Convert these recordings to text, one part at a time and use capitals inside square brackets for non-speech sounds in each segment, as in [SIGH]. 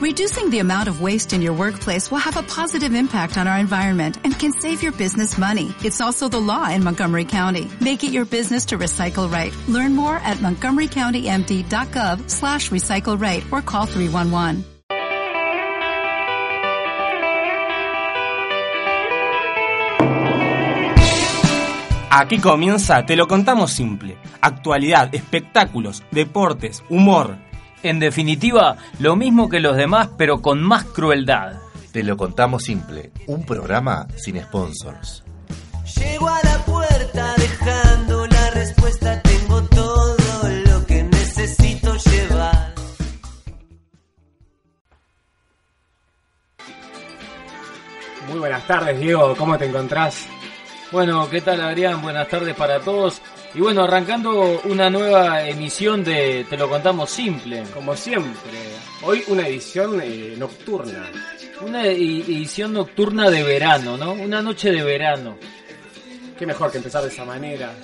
Reducing the amount of waste in your workplace will have a positive impact on our environment and can save your business money. It's also the law in Montgomery County. Make it your business to recycle right. Learn more at montgomerycountymd.gov slash recycle right or call 311. Aquí comienza Te lo contamos simple. Actualidad, espectáculos, deportes, humor. En definitiva, lo mismo que los demás, pero con más crueldad. Te lo contamos simple, un programa sin sponsors. Llego a la puerta dejando la respuesta, tengo todo lo que necesito llevar. Muy buenas tardes, Diego, ¿cómo te encontrás? Bueno, ¿qué tal Adrián? Buenas tardes para todos. Y bueno, arrancando una nueva emisión de Te lo contamos simple. Como siempre, hoy una edición eh, nocturna. Una e- edición nocturna de verano, ¿no? Una noche de verano. Qué mejor que empezar de esa manera,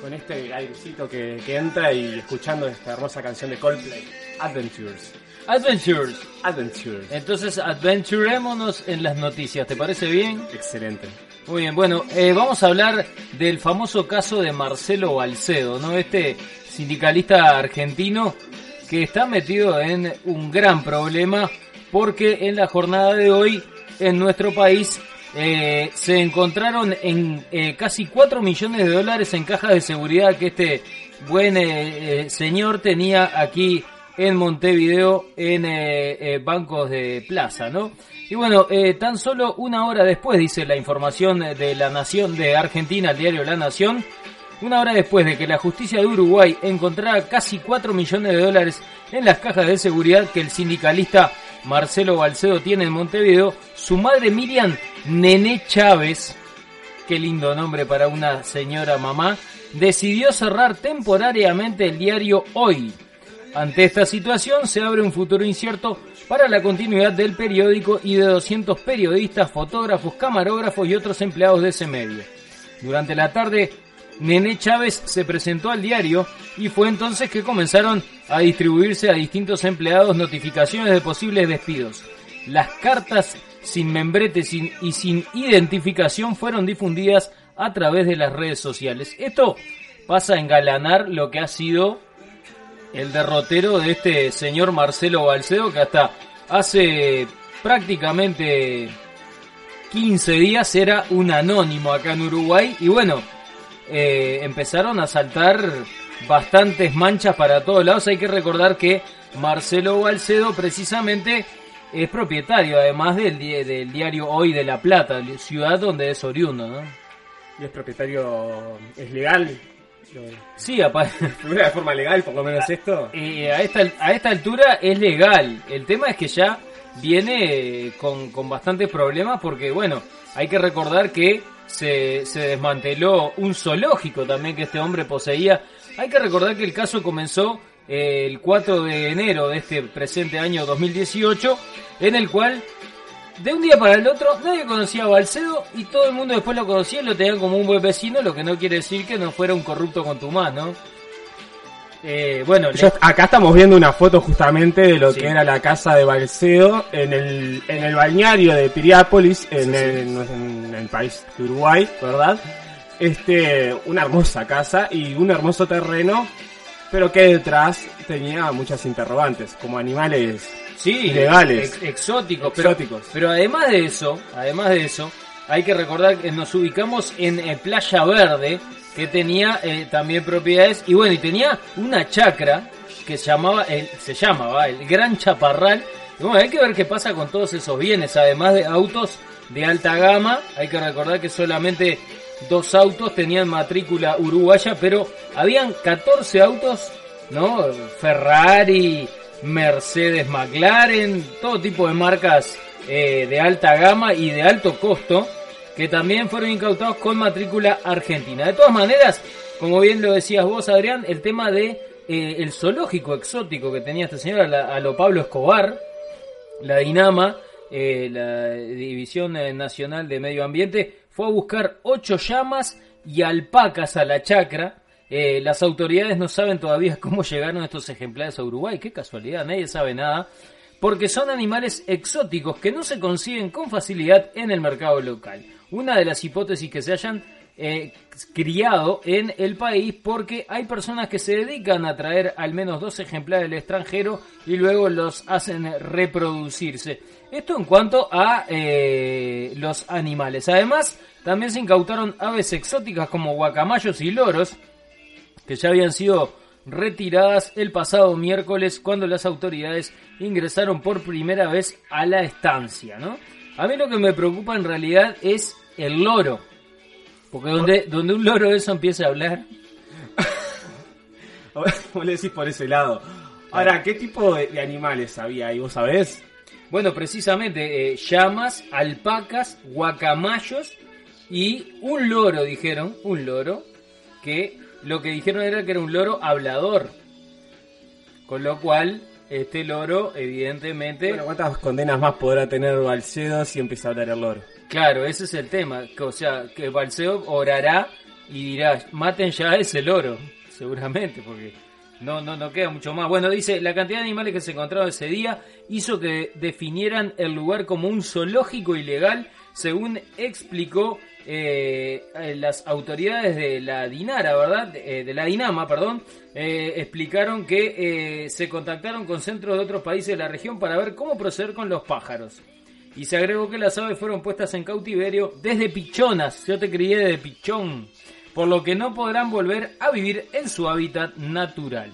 con este airecito que, que entra y escuchando esta hermosa canción de Coldplay, Adventures. Adventures. Adventures. Entonces, adventurémonos en las noticias, ¿te parece bien? Excelente. Muy bien, bueno, eh, vamos a hablar del famoso caso de Marcelo Balcedo, ¿no? Este sindicalista argentino que está metido en un gran problema porque en la jornada de hoy en nuestro país eh, se encontraron en eh, casi 4 millones de dólares en cajas de seguridad que este buen eh, eh, señor tenía aquí en Montevideo en eh, eh, bancos de plaza, ¿no? Y bueno, eh, tan solo una hora después, dice la información de la Nación de Argentina, el diario La Nación, una hora después de que la justicia de Uruguay encontrara casi 4 millones de dólares en las cajas de seguridad que el sindicalista Marcelo Balcedo tiene en Montevideo, su madre Miriam Nené Chávez, qué lindo nombre para una señora mamá, decidió cerrar temporariamente el diario Hoy. Ante esta situación se abre un futuro incierto para la continuidad del periódico y de 200 periodistas, fotógrafos, camarógrafos y otros empleados de ese medio. Durante la tarde, Nené Chávez se presentó al diario y fue entonces que comenzaron a distribuirse a distintos empleados notificaciones de posibles despidos. Las cartas sin membrete sin- y sin identificación fueron difundidas a través de las redes sociales. Esto pasa a engalanar lo que ha sido el derrotero de este señor Marcelo Balcedo que hasta hace prácticamente 15 días era un anónimo acá en Uruguay y bueno, eh, empezaron a saltar bastantes manchas para todos lados. Hay que recordar que Marcelo Balcedo precisamente es propietario además del, di- del diario Hoy de La Plata, ciudad donde es oriundo, ¿no? Y es propietario, es legal. Lo- Sí, [LAUGHS] de forma legal, por lo menos esto. Eh, a, esta, a esta altura es legal. El tema es que ya viene eh, con, con bastantes problemas porque, bueno, hay que recordar que se, se desmanteló un zoológico también que este hombre poseía. Hay que recordar que el caso comenzó eh, el 4 de enero de este presente año 2018, en el cual de un día para el otro nadie conocía a Balcedo y todo el mundo después lo conocía y lo tenían como un buen vecino, lo que no quiere decir que no fuera un corrupto contumaz, ¿no? Eh, bueno, Yo- acá estamos viendo una foto justamente de lo Sí. que era la casa de Balcedo en el, en el balneario de Piriápolis, en, el, en el país de Uruguay, ¿verdad? Este, una hermosa casa y un hermoso terreno, pero que detrás tenía muchas interrogantes, como animales sí, ilegales. ex- exóticos, pero, Exóticos. pero además de eso, además de eso, hay que recordar que nos ubicamos en eh, Playa Verde, que tenía eh, también propiedades, y bueno, y tenía una chacra que se llamaba, el, se llamaba el Gran Chaparral. Y bueno, hay que ver qué pasa con todos esos bienes, además de autos de alta gama, hay que recordar que solamente dos autos tenían matrícula uruguaya, pero habían 14 autos, ¿no? Ferrari, Mercedes McLaren, todo tipo de marcas eh, de alta gama y de alto costo, que también fueron incautados con matrícula argentina. De todas maneras, como bien lo decías vos, Adrián, el tema de eh, el zoológico exótico que tenía este señor a, lo Pablo Escobar, la Dinama, eh, la División Nacional de Medio Ambiente, fue a buscar ocho llamas y alpacas a la chacra. Eh, las autoridades no saben todavía [LAUGHS] cómo llegaron estos ejemplares a Uruguay. Qué casualidad, nadie sabe nada. porque son animales exóticos que no se consiguen con facilidad en el mercado local. Una de las hipótesis que se hayan eh, criado en el país porque hay personas que se dedican a traer al menos dos ejemplares del extranjero y luego los hacen reproducirse. Esto en cuanto a eh, los animales. Además, también se incautaron aves exóticas como guacamayos y loros, que ya habían sido retiradas el pasado miércoles cuando las autoridades ingresaron por primera vez a la estancia, ¿no? A mí lo que me preocupa en realidad es el loro. Porque donde, donde un loro eso empieza a hablar, [LAUGHS] Vos le decís por ese lado. Ahora, ¿qué tipo de, de animales había ahí? ¿Vos sabés? bueno, precisamente eh, llamas, alpacas, guacamayos y un loro, dijeron, un loro, que lo que dijeron era que era un loro hablador. Con lo cual, este loro, evidentemente... Bueno, ¿cuántas condenas más podrá tener Balcedo si empieza a hablar el loro? Claro, ese es el tema. que, o sea, que Balseo orará y dirá, maten ya a ese loro, [LAUGHS] seguramente, porque no, no, no queda mucho más. Bueno, dice, la cantidad de animales que se encontraron ese día hizo que definieran el lugar como un zoológico ilegal, según explicó eh, las autoridades de la Dinara, ¿verdad? Eh, de la Dinama, perdón, eh, explicaron que se contactaron con centros de otros países de la región para ver cómo proceder con los pájaros. Y se agregó que las aves fueron puestas en cautiverio desde pichonas, yo te crié de pichón, por lo que no podrán volver a vivir en su hábitat natural.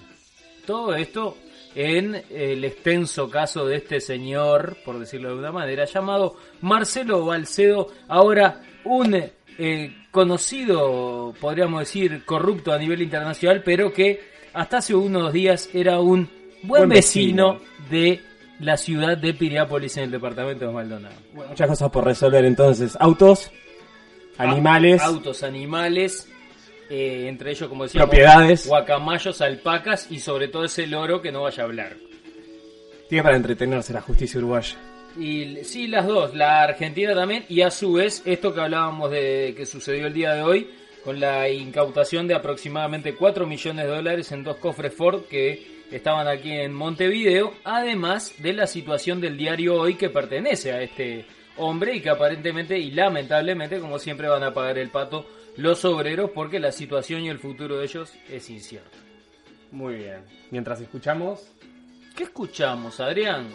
Todo esto en el extenso caso de este señor, por decirlo de una manera, llamado Marcelo Balcedo, ahora un eh, conocido, podríamos decir, corrupto a nivel internacional, pero que hasta hace unos días era un buen, Buen vecino, vecino. de la ciudad de Piriápolis en el departamento de Maldonado. Bueno, muchas cosas por resolver entonces. Autos, animales, Autos, animales, eh, entre ellos, como decíamos, propiedades. guacamayos, alpacas y sobre todo ese loro que no vaya a hablar. Tiene para entretenerse la justicia uruguaya. Y sí, las dos, la Argentina también y a su vez esto que hablábamos de que sucedió el día de hoy con la incautación de aproximadamente 4 millones de dólares en dos cofres Ford que estaban aquí en Montevideo, además de la situación del diario hoy que pertenece a este hombre y que aparentemente y lamentablemente como siempre van a pagar el pato los obreros porque la situación y el futuro de ellos es incierto. Muy bien. Mientras escuchamos, ¿Qué escuchamos, Adrián?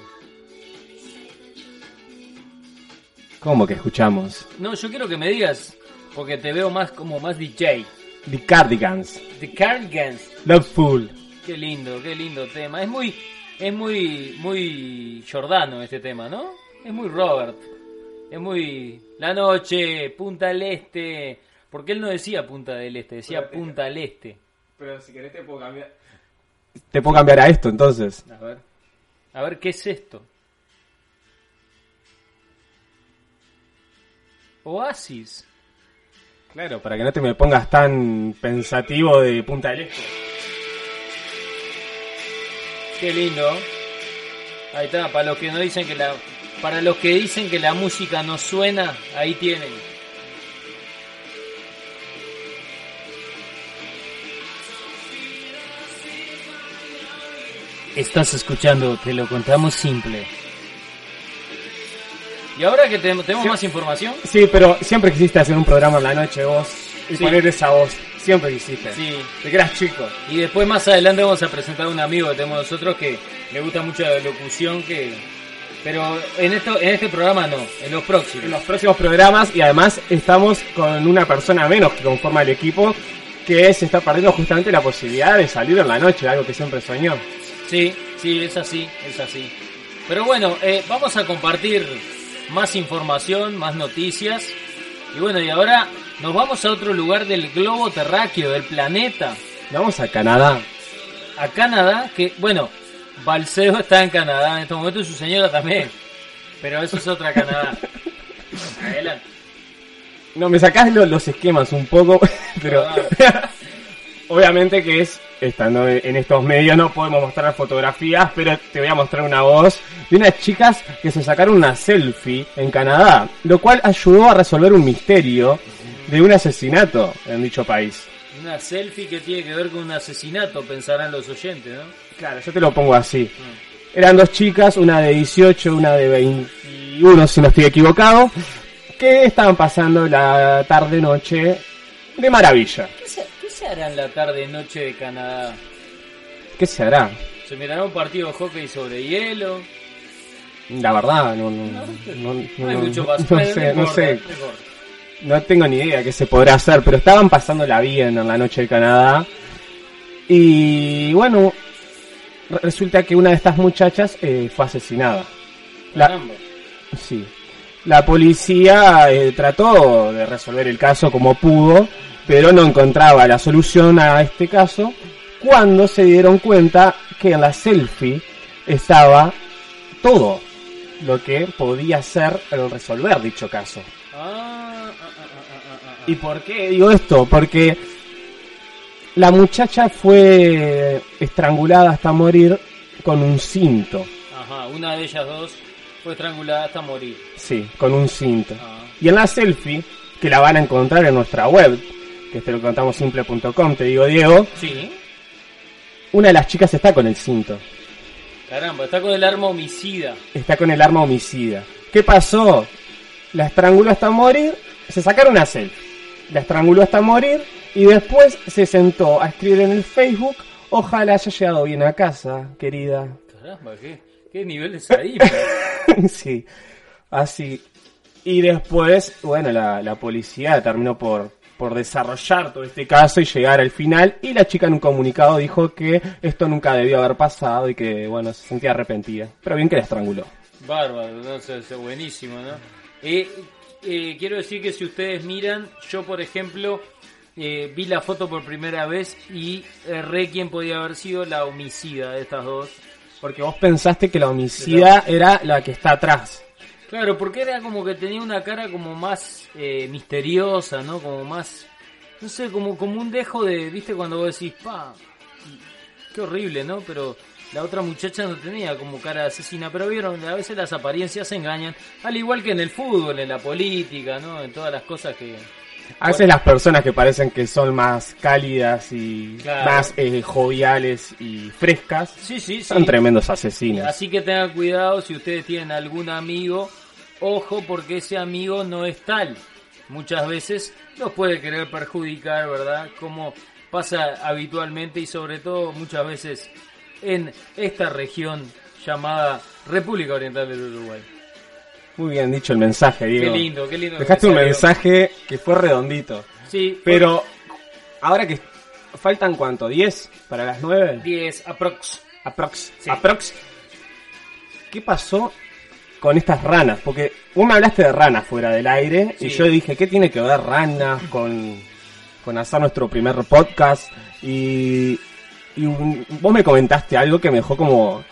¿cómo que escuchamos? No, yo quiero que me digas, porque te veo más como más DJ. The Cardigans, The Cardigans. Loveful. Qué lindo, qué lindo tema. Es muy, es muy, muy Jordano este tema, ¿no? Es muy Robert. Es muy la noche, Punta del Este. Porque él no decía Punta del Este, decía Punta del Este. Pero si querés te puedo cambiar. Te puedo cambiar a esto entonces. A ver, a ver qué es esto. Oasis. Claro, para que no te me pongas tan pensativo de Punta del Este. Qué lindo. Ahí está, para los que no dicen que la para los que dicen que la música no suena, ahí tienen. Estás escuchando, te lo contamos simple. Y ahora que tenemos, tenemos más información, Sí, pero siempre quisiste hacer un programa en la noche vos y Sí. poner esa voz. Siempre quisiste. sí, De que eras chico. Y después más adelante vamos a presentar a un amigo que tenemos nosotros que le gusta mucho la locución que pero en esto en este programa no, en los próximos. En los próximos programas y además estamos con una persona menos que conforma el equipo que se está perdiendo justamente la posibilidad de salir en la noche, algo que siempre soñó. Sí, sí, es así, es así. Pero bueno, eh, vamos a compartir más información, más noticias. Y bueno, y ahora nos vamos a otro lugar del globo terráqueo, del planeta, Vamos a Canadá. a Canadá, que bueno, Balseo está en Canadá en este momento y su señora también. Pero eso es otra Canadá. [LAUGHS] Adelante. No, me sacás lo- los esquemas un poco, [LAUGHS] pero [LAUGHS] obviamente que es, estando en estos medios no podemos mostrar fotografías, pero te voy a mostrar una voz de unas chicas que se sacaron una selfie en Canadá, lo cual ayudó a resolver un misterio de un asesinato en dicho país. Una selfie que tiene que ver con un asesinato, pensarán los oyentes, ¿no? Claro, yo te lo pongo así. Eran dos chicas, una de 18, una de 21, si no estoy equivocado, que estaban pasando la tarde-noche de maravilla. ¿Qué se, qué se hará en la tarde-noche de Canadá? ¿Qué se hará? ¿Se mirará un partido de hockey sobre hielo? La verdad, no, no, no, No hay no- mucho más. sé, no sé. no tengo ni idea qué se podrá hacer, pero estaban pasándola bien en la noche de Canadá. Y bueno, re- resulta que una de estas muchachas eh, fue asesinada. La, sí. La policía eh, trató de resolver el caso como pudo, pero no encontraba la solución a este caso cuando se dieron cuenta que en la selfie estaba todo lo que podía ser el resolver dicho caso. Ah, ah, ah. ¿Y por qué digo esto? Porque la muchacha fue estrangulada hasta morir con un cinto. Ajá, una de ellas dos fue estrangulada hasta morir. Sí, con un cinto. Ah. Y en la selfie, que la van a encontrar en nuestra web, que te lo contamos simple.com, te digo Diego, Sí. una de las chicas está con el cinto. Caramba, está con el arma homicida. Está con el arma homicida. ¿Qué pasó? La estranguló hasta morir, se sacaron una selfie. La estranguló hasta morir y después se sentó a escribir en el Facebook, ojalá haya llegado bien a casa, querida. Caramba, qué, qué nivel de sadismo. sí, así. Y después, bueno, la, la policía terminó por, por desarrollar todo este caso y llegar al final. Y la chica en un comunicado dijo que esto nunca debió haber pasado y que, bueno, se sentía arrepentida. Pero bien que la estranguló. Bárbaro, no sé, buenísimo, ¿no? Eh, eh, quiero decir que si ustedes miran, yo por ejemplo eh, vi la foto por primera vez y erré quién podía haber sido la homicida de estas dos. Porque vos pensaste que la homicida era la que está atrás. Claro, porque era como que tenía una cara como más eh, misteriosa, ¿no? Como más, no sé, como, como un dejo de, viste, cuando vos decís, pa, qué horrible, ¿no? Pero la otra muchacha no tenía como cara de asesina, pero vieron, a veces las apariencias engañan, al igual que en el fútbol, en la política, ¿no? En todas las cosas que... A veces las personas que parecen que son más cálidas y Claro. más eh, joviales y frescas Sí, sí, sí. son tremendos asesinos. Así que tengan cuidado si ustedes tienen algún amigo, ojo porque ese amigo no es tal. Muchas veces los puede querer perjudicar, ¿verdad? Como pasa habitualmente y sobre todo muchas veces en esta región llamada República Oriental del Uruguay. Muy bien dicho el mensaje, Qué Diego. lindo, qué lindo. Dejaste un mensaje que fue redondito. Sí, Pero ahora que faltan cuánto, 10 para las 9? 10 aprox. Aprox. Sí. Aprox. ¿Qué pasó con estas ranas? Porque vos me hablaste de ranas fuera del aire y yo dije, ¿qué tiene que ver ranas con, con hacer nuestro primer podcast? Y, y un- vos me comentaste algo que me dejó como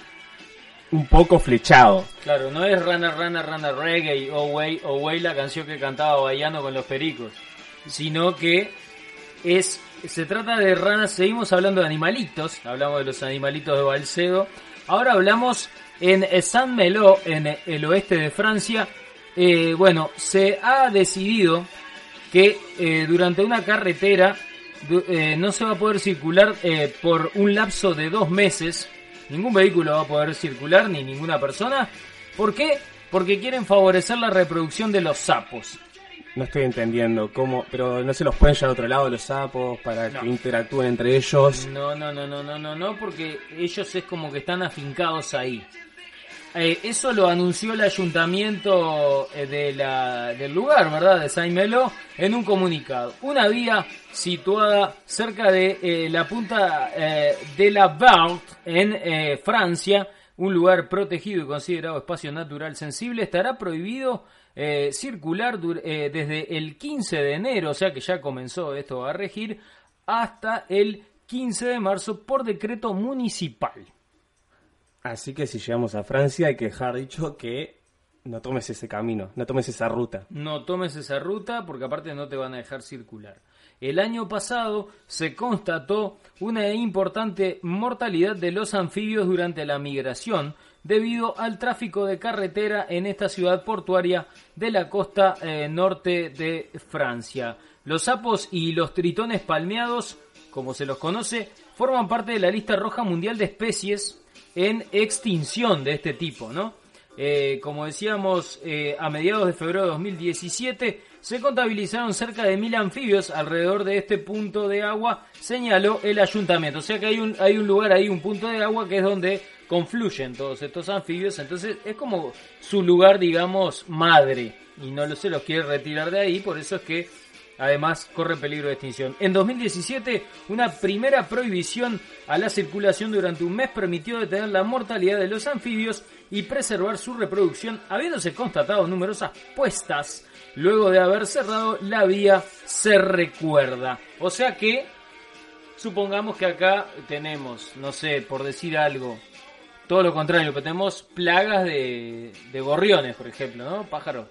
un poco flechado. Claro, no es Rana Rana Rana Reggae o Way o Way la canción que cantaba Bayano con los pericos, sino que es se trata de ranas, seguimos hablando de animalitos, hablamos de los animalitos de Balcedo, ahora hablamos en Saint-Malo, en el oeste de Francia, eh, bueno, se ha decidido que eh, durante una carretera eh, no se va a poder circular eh, por un lapso de dos meses. Ningún vehículo va a poder circular, ni ninguna persona. ¿Por qué? Porque quieren favorecer la reproducción de los sapos. No estoy entendiendo cómo, pero no se los pueden llevar a otro lado los sapos para No. que interactúen entre ellos. No, no, no, no, no, no, no, porque ellos es como que están afincados ahí. Eh, eso lo anunció el ayuntamiento eh, de la, del lugar, ¿verdad? De Saint-Melo, en un comunicado. Una vía situada cerca de eh, la punta eh, de la Barthe, en Francia, un lugar protegido y considerado espacio natural sensible, estará prohibido circular desde el 15 de enero, o sea que ya comenzó esto a regir, hasta el 15 de marzo por decreto municipal. Así que si llegamos a Francia hay que dejar dicho que no tomes ese camino, no tomes esa ruta. No tomes esa ruta porque aparte no te van a dejar circular. El año pasado se constató una importante mortalidad de los anfibios durante la migración debido al tráfico de carretera en esta ciudad portuaria de la costa eh, norte de Francia. Los sapos y los tritones palmeados, como se los conoce, forman parte de la lista roja mundial de especies en extinción de este tipo, ¿no? Eh, como decíamos, eh, a mediados de febrero de 2017 se contabilizaron cerca de mil anfibios alrededor de este punto de agua, señaló el ayuntamiento. O sea que hay un, hay un lugar ahí, un punto de agua que es donde confluyen todos estos anfibios. Entonces es como su lugar, digamos, madre. Y no se los quiere retirar de ahí, por eso es que además corre peligro de extinción. En 2017, una primera prohibición a la circulación durante un mes permitió detener la mortalidad de los anfibios y preservar su reproducción, habiéndose constatado numerosas puestas luego de haber cerrado la vía se recuerda. O sea que, supongamos que acá tenemos, no sé, por decir algo, todo lo contrario, pero tenemos plagas de, de gorriones, por ejemplo, ¿no? Pájaros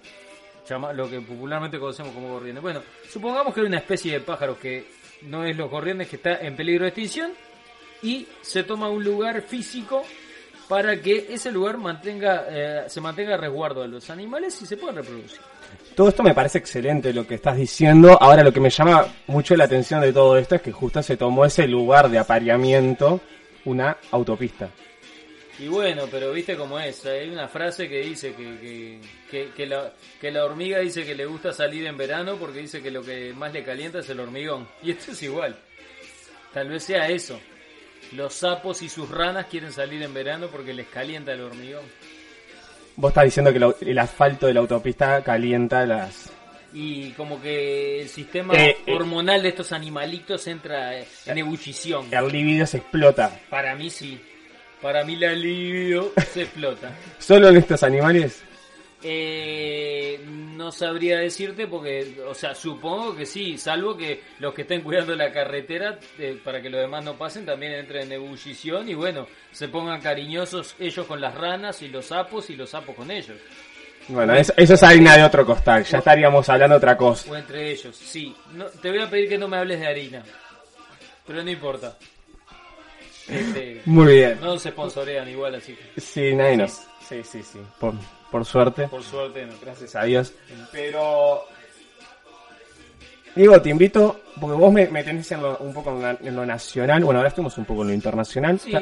llama- lo que popularmente conocemos como gorriones. Bueno, supongamos que hay una especie de pájaro que no es los gorriones que está en peligro de extinción y se toma un lugar físico para que ese lugar mantenga eh, se mantenga resguardo de los animales y se pueda reproducir. Todo esto me parece excelente lo que estás diciendo. Ahora lo que me llama mucho la atención de todo esto es que justo se tomó ese lugar de apareamiento, una autopista. Y bueno, pero viste cómo es, hay una frase que dice que, que, que, que la, que la hormiga dice que le gusta salir en verano porque dice que lo que más le calienta es el hormigón. [LAUGHS] Y esto es igual. Tal vez sea eso. Los sapos y sus ranas quieren salir en verano porque les calienta el hormigón. Vos estás diciendo que lo- el asfalto de la autopista calienta las... Y como que el sistema Eh, eh. hormonal de estos animalitos entra en ebullición. El libido se explota. Para mí sí. Para mí la libido se explota. [LAUGHS] Solo en estos animales. Eh, no sabría decirte porque, o sea, supongo que sí, salvo que los que estén cuidando la carretera eh, para que los demás no pasen también entren en ebullición y bueno, se pongan cariñosos ellos con las ranas y los sapos y los sapos con ellos. Bueno, eso, eso es harina de otro costal. Ya estaríamos hablando otra cosa. O entre ellos, sí. No, te voy a pedir que no me hables de harina, pero no importa. Este, Muy bien. no se sponsorean igual, así que Sí, nadie nos... Sí, sí, sí. Por, por suerte. por suerte no. Gracias a Dios. Pero... Digo, te invito, porque vos me, me tenés en lo- un poco en, la- en lo nacional, bueno, ahora estamos un poco en lo internacional. Sí.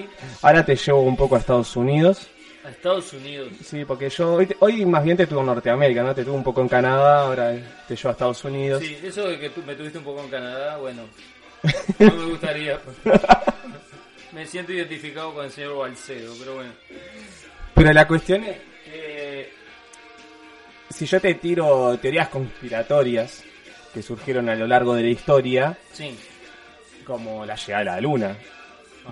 Ahora te llevo un poco a Estados Unidos. A Estados Unidos. Sí, porque yo hoy, te- hoy más bien te tuve en Norteamérica, ¿no? Te tuve un poco en Canadá, ahora te llevo a Estados Unidos. Sí, eso de que tú me tuviste un poco en Canadá, bueno, [LAUGHS] no me gustaría. [LAUGHS] Me siento identificado con el señor Balcedo, pero bueno. Pero la cuestión es que si yo te tiro teorías conspiratorias que surgieron a lo largo de la historia, Sí, como la llegada a la luna,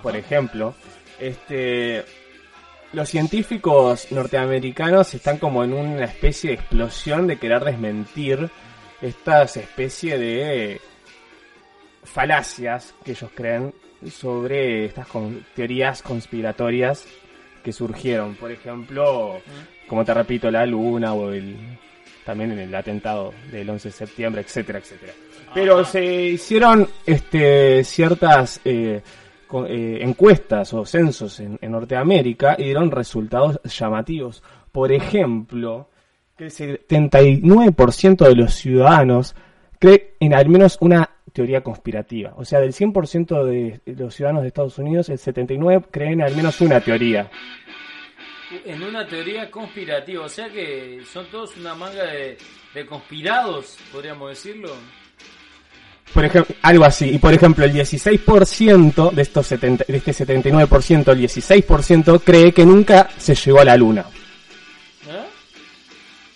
por ejemplo, este los científicos norteamericanos están como en una especie de explosión de querer desmentir estas especie de falacias que ellos creen sobre estas con- teorías conspiratorias que surgieron. Por ejemplo, como te repito, la luna o el también en el atentado del 11 de septiembre, etcétera, etcétera. Pero se hicieron este, ciertas eh, eh, encuestas o censos en, en Norteamérica y dieron resultados llamativos. Por ejemplo, que el 79% de los ciudadanos cree en al menos una teoría conspirativa. O sea, del 100% de los ciudadanos de Estados Unidos, el 79% creen en al menos una teoría. en una teoría conspirativa, o sea que son todos una manga de, de conspirados, podríamos decirlo. Por ejemplo, algo así. Y por ejemplo, el 16% de estos 70, de este 79%, el 16% cree que nunca se llegó a la luna. ¿Eh?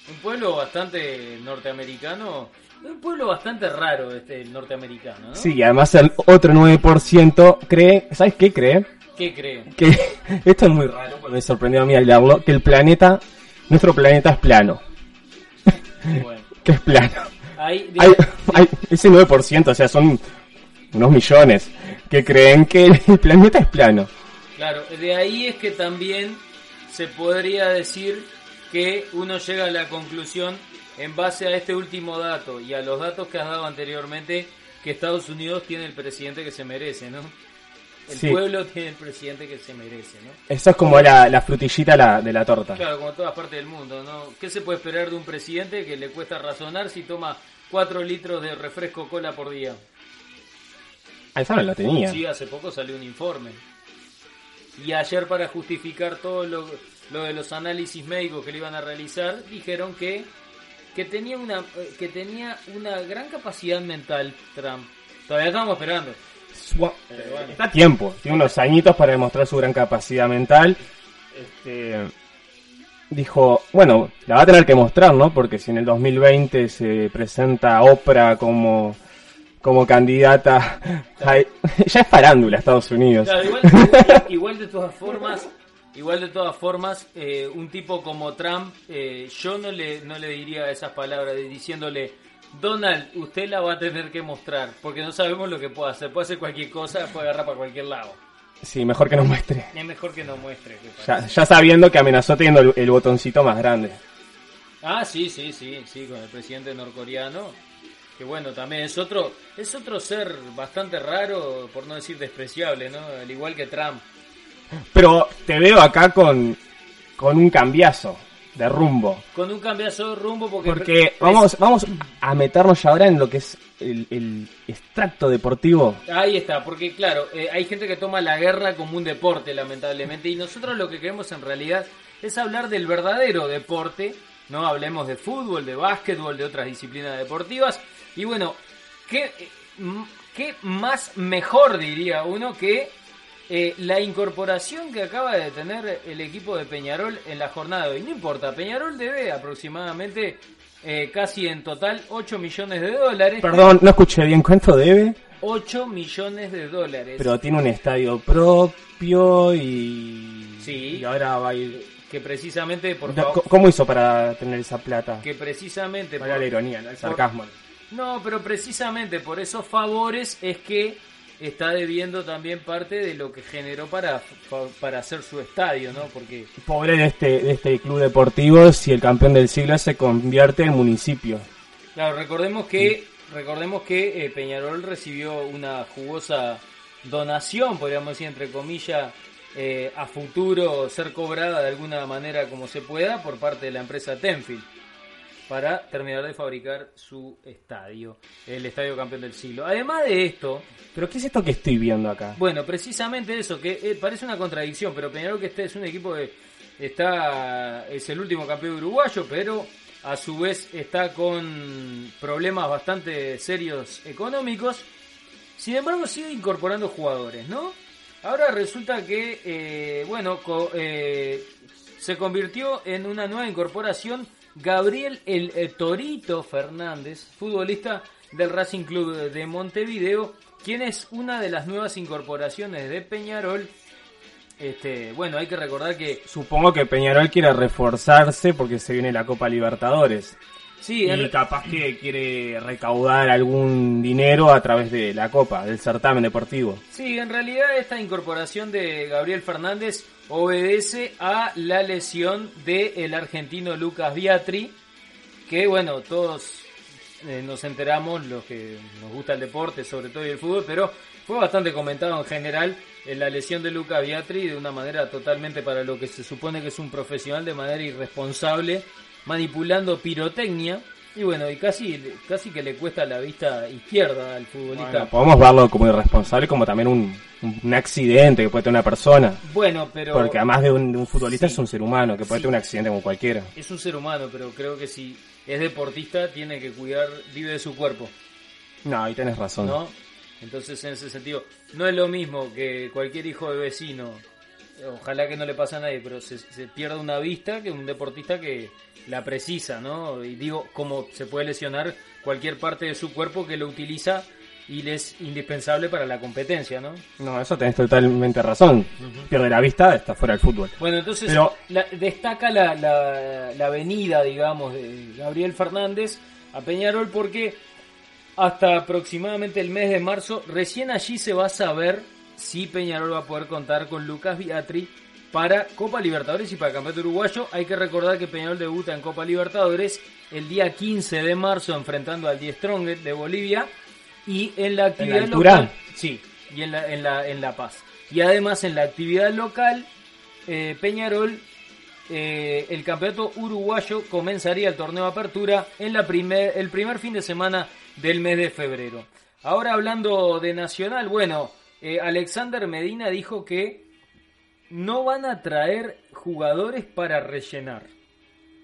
Un pueblo bastante norteamericano, un pueblo bastante raro este el norteamericano, ¿no? Sí, y además el otro 9% cree, ¿sabes qué cree? ¿Qué cree? Que [LAUGHS] esto es muy raro, porque me sorprendió a mí al leerlo, que el planeta, nuestro planeta es plano. Bueno, [LAUGHS] Que es plano. ahí, Hay, hay ese 9%, o sea, son unos millones que creen que el [LAUGHS] planeta es plano. Claro, de ahí es que también se podría decir que uno llega a la conclusión en base a este último dato y a los datos que has dado anteriormente que Estados Unidos tiene el presidente que se merece, ¿no? El Sí. pueblo tiene el presidente que se merece, ¿no? Eso es como la, la frutillita la- de la torta. Claro, como todas partes del mundo, ¿no? ¿Qué se puede esperar de un presidente que le cuesta razonar si toma 4 litros de refresco cola por día? Ah, esa no la tenía. Sí, hace poco salió un informe. Y ayer para justificar todo lo, lo de los análisis médicos que le iban a realizar, dijeron que que tenía una eh, que tenía una gran capacidad mental Trump. Todavía estamos esperando. Sua- Está a tiempo, tiene unos añitos para demostrar su gran capacidad mental. Este, dijo, bueno, la va a tener que mostrar, ¿no? Porque si en el 2020 se presenta Oprah como, como candidata, a- [LAUGHS] ya es farándula Estados Unidos. Claro, igual, igual- igual de todas formas, igual de todas formas, eh, un tipo como Trump, eh, yo no le no le diría esas palabras de- diciéndole Donald, usted la va a tener que mostrar, porque no sabemos lo que puede hacer. Puede hacer cualquier cosa, puede agarrar para cualquier lado. Sí, mejor que nos muestre. Es mejor que no muestre. Ya, ya sabiendo que amenazó teniendo el, el botoncito más grande. Ah, sí, sí, sí, sí, con el presidente norcoreano. Que bueno, también es otro, es otro ser bastante raro, por no decir despreciable, ¿no? Al igual que Trump. Pero te veo acá con, con un cambiazo de rumbo. Con un cambiazo de rumbo porque... Porque vamos, vamos a meternos ya ahora en lo que es el, el extracto deportivo. Ahí está, porque claro, eh, hay gente que toma la guerra como un deporte, lamentablemente, y nosotros lo que queremos en realidad es hablar del verdadero deporte, ¿no? Hablemos de fútbol, de básquetbol, de otras disciplinas deportivas, y bueno, ¿qué, eh, qué más mejor diría uno que eh, la incorporación que acaba de tener el equipo de Peñarol en la jornada de hoy? No importa, Peñarol debe aproximadamente... eh, casi en total 8 millones de dólares. Perdón, no escuché bien cuánto debe, 8 millones de dólares. pero tiene un estadio propio y... Sí. Y ahora va a ir... que precisamente, por favor, ¿Cómo hizo para tener esa plata? que precisamente, por- la ironía, ¿no? el por- sarcasmo. no, pero precisamente por esos favores es que está debiendo también parte de lo que generó para, para hacer su estadio, ¿no? Porque, Pobre de este, de este club deportivo si el campeón del siglo se convierte en municipio. claro, recordemos que, recordemos que eh, Peñarol recibió una jugosa donación, podríamos decir, entre comillas, eh, a futuro ser cobrada de alguna manera como se pueda por parte de la empresa Tenfield. Para terminar de fabricar su estadio, el estadio campeón del siglo. Además de esto, ¿Pero qué es esto que estoy viendo acá? bueno, precisamente eso, que eh, parece una contradicción, pero Peñarol que este es un equipo que está es el último campeón uruguayo, pero a su vez está con problemas bastante serios económicos. Sin embargo, sigue incorporando jugadores, ¿no? Ahora resulta que, eh, bueno, co- eh, se convirtió en una nueva incorporación Gabriel el, eh, Torito Fernández, futbolista del Racing Club de Montevideo, quien es una de las nuevas incorporaciones de Peñarol. Este, bueno, hay que recordar que Supongo que Peñarol quiere reforzarse porque se viene la Copa Libertadores. Sí, en- Y capaz que quiere recaudar algún dinero a través de la Copa, del certamen deportivo. Sí, en realidad esta incorporación de Gabriel Fernández obedece a la lesión del argentino Lucas Biatri, que bueno, todos eh, nos enteramos, los que nos gusta el deporte, sobre todo y el fútbol, pero fue bastante comentado en general eh, la lesión de Lucas Biatri de una manera totalmente para lo que se supone que es un profesional de manera irresponsable, manipulando pirotecnia. Y bueno, y casi, casi que le cuesta la vista izquierda al futbolista. Bueno, podemos verlo como irresponsable, como también un, un accidente que puede tener una persona. Bueno, pero... Porque además de un, de un futbolista Sí. es un ser humano, que puede Sí. tener un accidente como cualquiera. Es un ser humano, pero creo que si es deportista tiene que cuidar, vive de su cuerpo, No, ahí tenés razón. ¿no? Entonces, en ese sentido, no es lo mismo que cualquier hijo de vecino, ojalá que no le pase a nadie, pero se, se pierda una vista que un deportista que la precisa, ¿no? Y digo, como se puede lesionar cualquier parte de su cuerpo que lo utiliza y le es indispensable para la competencia, ¿no? No, eso tenés totalmente razón. Pierde la vista, está fuera del fútbol. Bueno, entonces Pero- la- destaca la, la, la venida, digamos, de Gabriel Fernández a Peñarol porque hasta aproximadamente el mes de marzo, recién allí se va a saber si Peñarol va a poder contar con Lucas Biatri para Copa Libertadores y para Campeonato Uruguayo. Hay que recordar que Peñarol debuta en Copa Libertadores el día 15 de marzo enfrentando al Die Strongest de Bolivia y en la actividad altura? local... Sí, y en la, en, la, en La Paz. Y además en la actividad local eh, Peñarol, eh, el campeonato uruguayo comenzaría el torneo de apertura en la primer, el primer fin de semana del mes de febrero. Ahora hablando de Nacional, bueno, eh, Alexander Medina dijo que no van a traer jugadores para rellenar.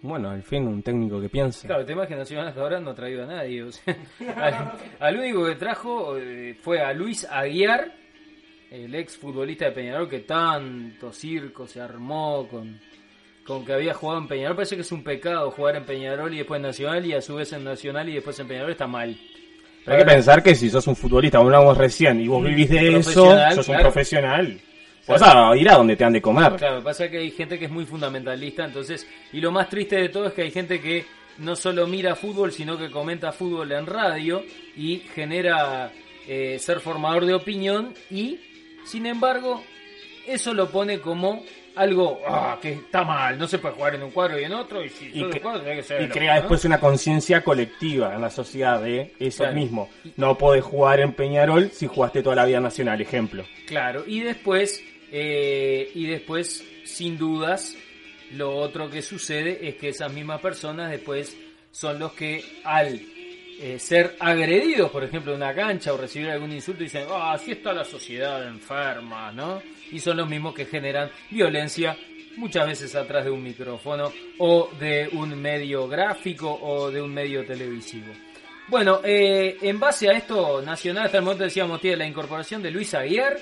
Bueno, al fin un técnico que piensa. Claro, el tema es que Nacional hasta ahora no ha traído a nadie. o sea, [LAUGHS] al, al único que trajo eh, fue a Luis Aguiar, el ex futbolista de Peñarol que tanto circo se armó con, con que había jugado en Peñarol. Parece que es un pecado jugar en Peñarol y después en Nacional y a su vez en Nacional y después en Peñarol está mal. Pero hay que pensar que si sos un futbolista, hablábamos recién, y vos vivís de eso, sos un claro. profesional. Vas a ir a donde te han de comer. Claro, pasa que hay gente que es muy fundamentalista, entonces, y lo más triste de todo es que hay gente que no solo mira fútbol, sino que comenta fútbol en radio y genera eh, ser formador de opinión y, sin embargo, eso lo pone como algo ah, que está mal, no se puede jugar en un cuadro y en otro, y si Y, que- cuadro tenés que ser y crea otro, ¿no? después una conciencia colectiva en la sociedad de eso Claro. mismo. No podés jugar en Peñarol si jugaste toda la vida nacional, ejemplo. Claro, y después, eh, y después, sin dudas, lo otro que sucede es que esas mismas personas después son los que al eh, ser agredidos, por ejemplo, en una cancha o recibir algún insulto, dicen, ah, así está la sociedad enferma, ¿no? Y son los mismos que generan violencia muchas veces atrás de un micrófono o de un medio gráfico o de un medio televisivo. Bueno, eh, en base a esto, Nacional hasta el momento decíamos tiene la incorporación de Luis Aguiar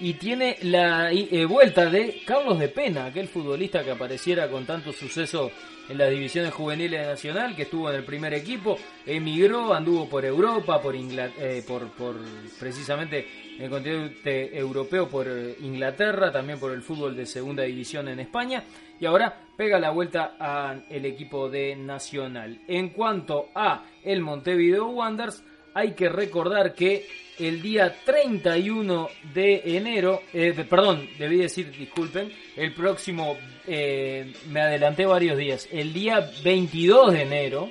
y tiene la eh, vuelta de Carlos de Pena, aquel futbolista que apareciera con tanto suceso en las divisiones juveniles de Nacional, que estuvo en el primer equipo, emigró, anduvo por Europa, por, Ingla- eh, por, por precisamente el continente europeo, por eh, Inglaterra, también por el fútbol de segunda división en España, y ahora pega la vuelta al equipo de Nacional. En cuanto a el Montevideo Wanderers, hay que recordar que el día 31 de enero, eh, perdón, debí decir, disculpen, el próximo, eh, me adelanté varios días, el día 22 de enero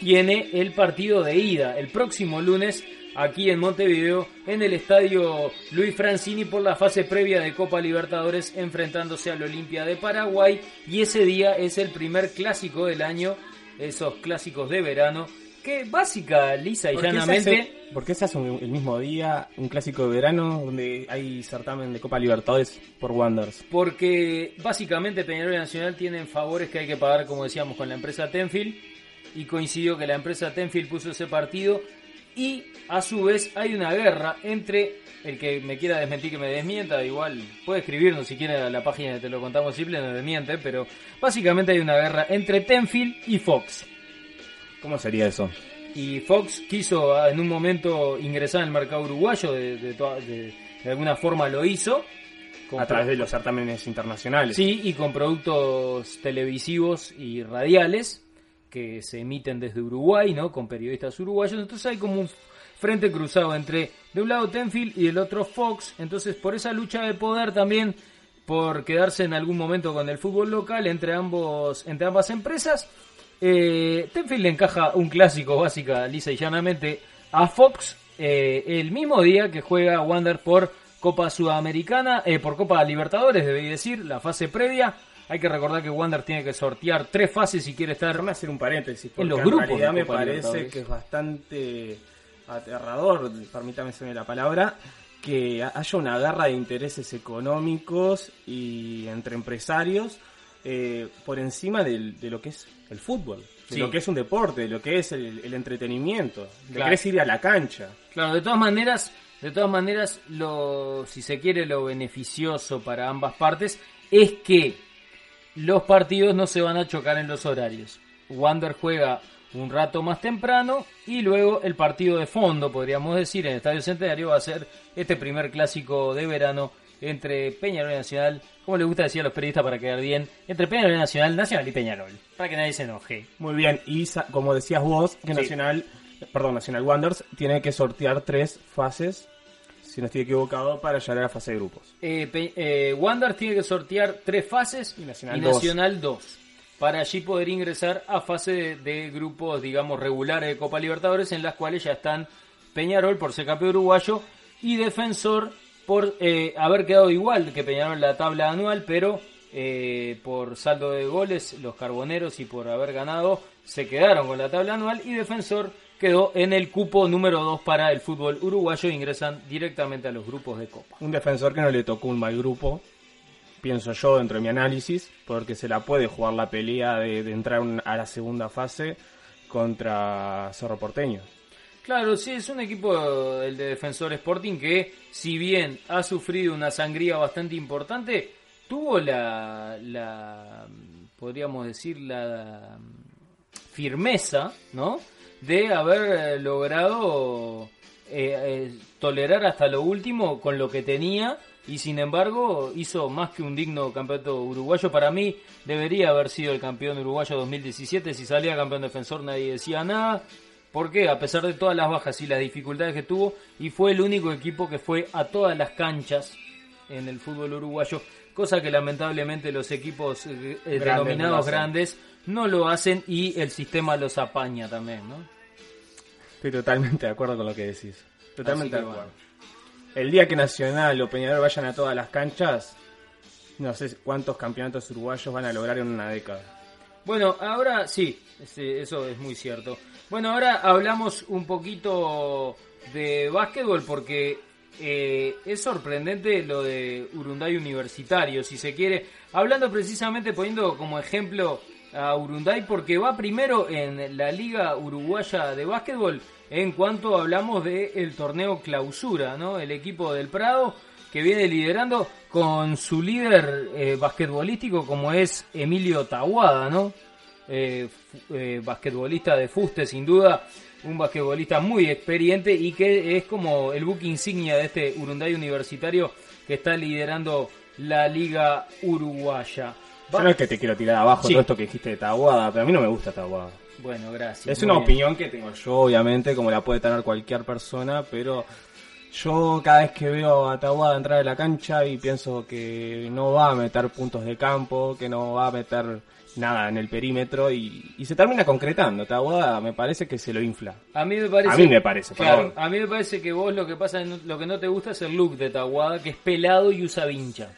tiene el partido de ida, el próximo lunes aquí en Montevideo, en el estadio Luis Francini por la fase previa de Copa Libertadores enfrentándose al Olimpia de Paraguay y ese día es el primer clásico del año, esos clásicos de verano que básica, lisa y ¿Por qué llanamente... hace- ¿Por qué se hace un- el mismo día un clásico de verano donde hay certamen de Copa Libertadores por Wanderers? Porque básicamente Peñarol y Nacional tienen favores que hay que pagar, como decíamos, con la empresa Tenfield. Y coincidió que la empresa Tenfield puso ese partido. Y a su vez hay una guerra entre el que me quiera desmentir que me desmienta. Igual puede escribirnos si quiere a la página de Te lo contamos simple, no desmiente. Pero básicamente hay una guerra entre Tenfield y Fox. ¿Cómo sería eso? Y Fox quiso ah, en un momento ingresar el mercado uruguayo. De, de toda- de- de alguna forma lo hizo. A través de los certámenes internacionales. Sí, y con productos televisivos y radiales que se emiten desde Uruguay, ¿no? Con periodistas uruguayos. Entonces hay como un frente cruzado entre de un lado Tenfield y del otro Fox. Entonces por esa lucha de poder también por quedarse en algún momento con el fútbol local entre ambos entre ambas empresas. Eh, Tenfield le encaja un clásico básica, lisa y llanamente, a Fox eh, el mismo día que juega Wander por Copa Sudamericana, eh, por Copa Libertadores, debí decir, la fase previa. Hay que recordar que Wander tiene que sortear tres fases si quiere estar Déjame hacer un paréntesis. Porque En los en grupos realidad me parece que es bastante aterrador, permítame decirme la palabra, que haya una guerra de intereses económicos y entre empresarios eh, por encima de lo que es el fútbol, de Sí. lo que es un deporte, de lo que es el, el entretenimiento, de Claro. querés ir a la cancha. Claro, de todas maneras, de todas maneras, lo, si se quiere, lo beneficioso para ambas partes es que los partidos no se van a chocar en los horarios. Wander juega un rato más temprano y luego el partido de fondo, podríamos decir, en el Estadio Centenario va a ser este primer clásico de verano entre Peñarol y Nacional, como le gusta decir a los periodistas para quedar bien, entre Peñarol y Nacional, Nacional y Peñarol, para que nadie se enoje. Muy bien, y como decías vos, que Sí. Nacional, perdón, Nacional Wanderers tiene que sortear tres fases, si no estoy equivocado, para llegar a la fase de grupos. Eh, eh, Wander tiene que sortear tres fases Y Nacional y. Para allí poder ingresar a fase de, de grupos, digamos, regulares de Copa Libertadores, en las cuales ya están Peñarol por ser campeón uruguayo y Defensor por eh, haber quedado igual que Peñarol en la tabla anual, pero eh, por saldo de goles, los carboneros y por haber ganado, se quedaron con la tabla anual y Defensor quedó en el cupo número 2 para el fútbol uruguayo e ingresan directamente a los grupos de Copa. Un defensor que no le tocó un mal grupo, pienso yo dentro de mi análisis, porque se la puede jugar la pelea de, de entrar a la segunda fase contra Cerro Porteño. Claro, sí, es un equipo, el de Defensor Sporting, que si bien ha sufrido una sangría bastante importante, tuvo la, la podríamos decir, la firmeza, ¿no? De haber eh, logrado eh, eh, tolerar hasta lo último con lo que tenía y sin embargo hizo más que un digno campeonato uruguayo. Para mí debería haber sido el campeón uruguayo 2017. Si salía campeón defensor nadie decía nada. Porque a pesar de todas las bajas y las dificultades que tuvo, y fue el único equipo que fue a todas las canchas en el fútbol uruguayo, cosa que lamentablemente los equipos eh, denominados grandes no lo hacen y el sistema los apaña también, ¿no? Estoy totalmente de acuerdo con lo que decís. Totalmente de acuerdo. El día que Nacional o Peñarol vayan a todas las canchas, no sé cuántos campeonatos uruguayos van a lograr en una década. Bueno, ahora sí, eso es muy cierto. Bueno, ahora hablamos un poquito de básquetbol porque eh, es sorprendente lo de Urunday Universitario, si se quiere. Hablando precisamente, poniendo como ejemplo a Urunday porque va primero en la Liga Uruguaya de Básquetbol en cuanto hablamos del torneo clausura, ¿no? El equipo del Prado que viene liderando con su líder eh, basquetbolístico como es Emilio Taguada, ¿no? Eh, eh, basquetbolista de fuste sin duda, un basquetbolista muy experiente y que es como el buque insignia de este Urunday Universitario que está liderando la liga uruguaya. Yo no es que te quiero tirar abajo Sí. todo esto que dijiste de Taguada, pero a mí no me gusta Taguada. Bueno, gracias. Es una bien. opinión que tengo yo, obviamente, como la puede tener cualquier persona, pero yo cada vez que veo a Taguada entrar a la cancha y pienso que no va a meter puntos de campo, que no va a meter nada en el perímetro y, y se termina concretando. Taguada me parece que se lo infla. A mí me parece. A mí me parece, Claro, a mí me parece que vos lo que pasa, lo que no te gusta es el look de Taguada, que es pelado y usa vincha.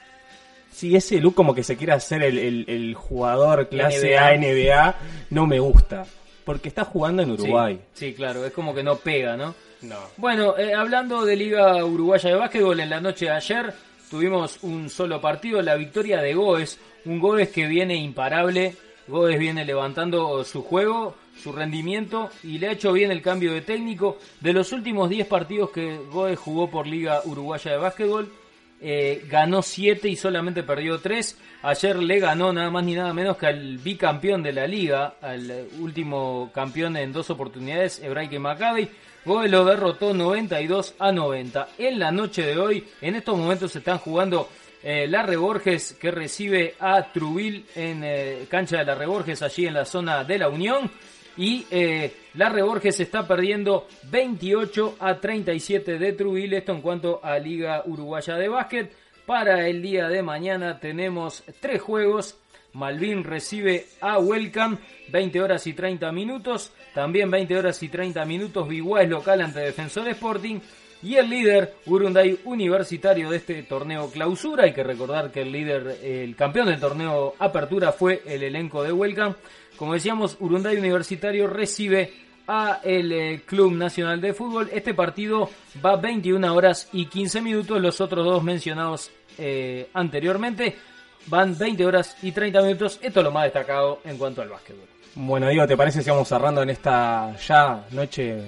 Sí, ese look como que se quiere hacer el, el- el jugador clase NBA. A, NBA, no me gusta. Porque está jugando en Sí, Uruguay. Sí, claro, es como que no pega, ¿no? No. Bueno, eh, hablando de Liga Uruguaya de Básquetbol, en la noche de ayer tuvimos un solo partido, la victoria de Goes, un Goes que viene imparable, Goes viene levantando su juego, su rendimiento y le ha hecho bien el cambio de técnico. De los últimos 10 partidos que Goes jugó por Liga Uruguaya de Básquetbol, eh, ganó 7 y solamente perdió 3. Ayer le ganó nada más ni nada menos que al bicampeón de la liga, al último campeón en dos oportunidades, Hebraica Maccabi. Goe lo derrotó 92 a 90. En la noche de hoy, en estos momentos se están jugando eh, la Reborges que recibe a Trubil en eh, cancha de la Reborges, allí en la zona de la Unión. Y eh, la Reborges está perdiendo 28 a 37 de Trubil. Esto en cuanto a Liga Uruguaya de Básquet. Para el día de mañana tenemos tres juegos. Malvin recibe a Welcome, 20 horas y 30 minutos. También 20 horas y 30 minutos. Biguá es local ante Defensor Sporting. Y el líder, Urunday Universitario de este torneo clausura. Hay que recordar que el líder, el campeón del torneo apertura fue el elenco de Welcome. Como decíamos, Urunday Universitario recibe a el eh, Club Nacional de Fútbol. Este partido va 21 horas y 15 minutos. Los otros dos mencionados eh, anteriormente van 20 horas y 30 minutos. Esto es lo más destacado en cuanto al básquetbol. Bueno, Diego, ¿te parece si vamos cerrando en esta ya noche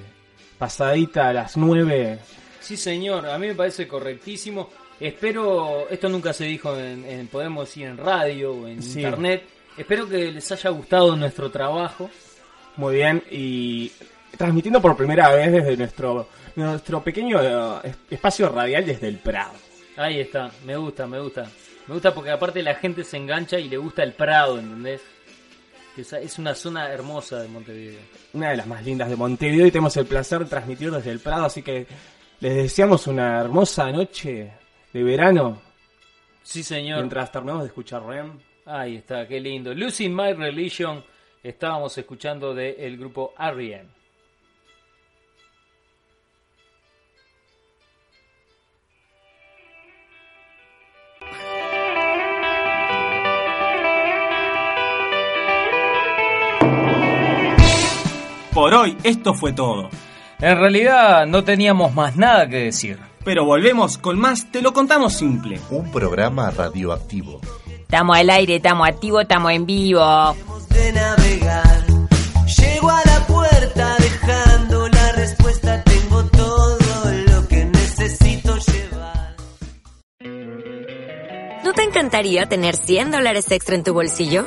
pasadita a las 9? Sí, señor, a mí me parece correctísimo. Espero, esto nunca se dijo en, en podemos decir en radio o en Sí. internet. Espero que les haya gustado nuestro trabajo. Muy bien, y transmitiendo por primera vez desde nuestro, nuestro pequeño eh, es- espacio radial desde el Prado. Ahí está, me gusta, me gusta. Me gusta porque aparte la gente se engancha y le gusta el Prado, ¿entendés? Es una zona hermosa de Montevideo. Una de las más lindas de Montevideo y tenemos el placer de transmitir desde el Prado, así que les deseamos una hermosa noche de verano Sí, señor. mientras terminamos de escuchar REM. Ahí está, qué lindo. Losing My Religion, estábamos escuchando del grupo E R.E.M. Por hoy esto fue todo. En realidad no teníamos más nada que decir. Pero volvemos con más Te lo contamos simple. Un programa radioactivo. Estamos al aire, estamos activos, estamos en vivo. de navegar. Llego a la puerta dejando la respuesta. Tengo todo lo que necesito llevar. ¿No te encantaría tener 100 dólares extra en tu bolsillo?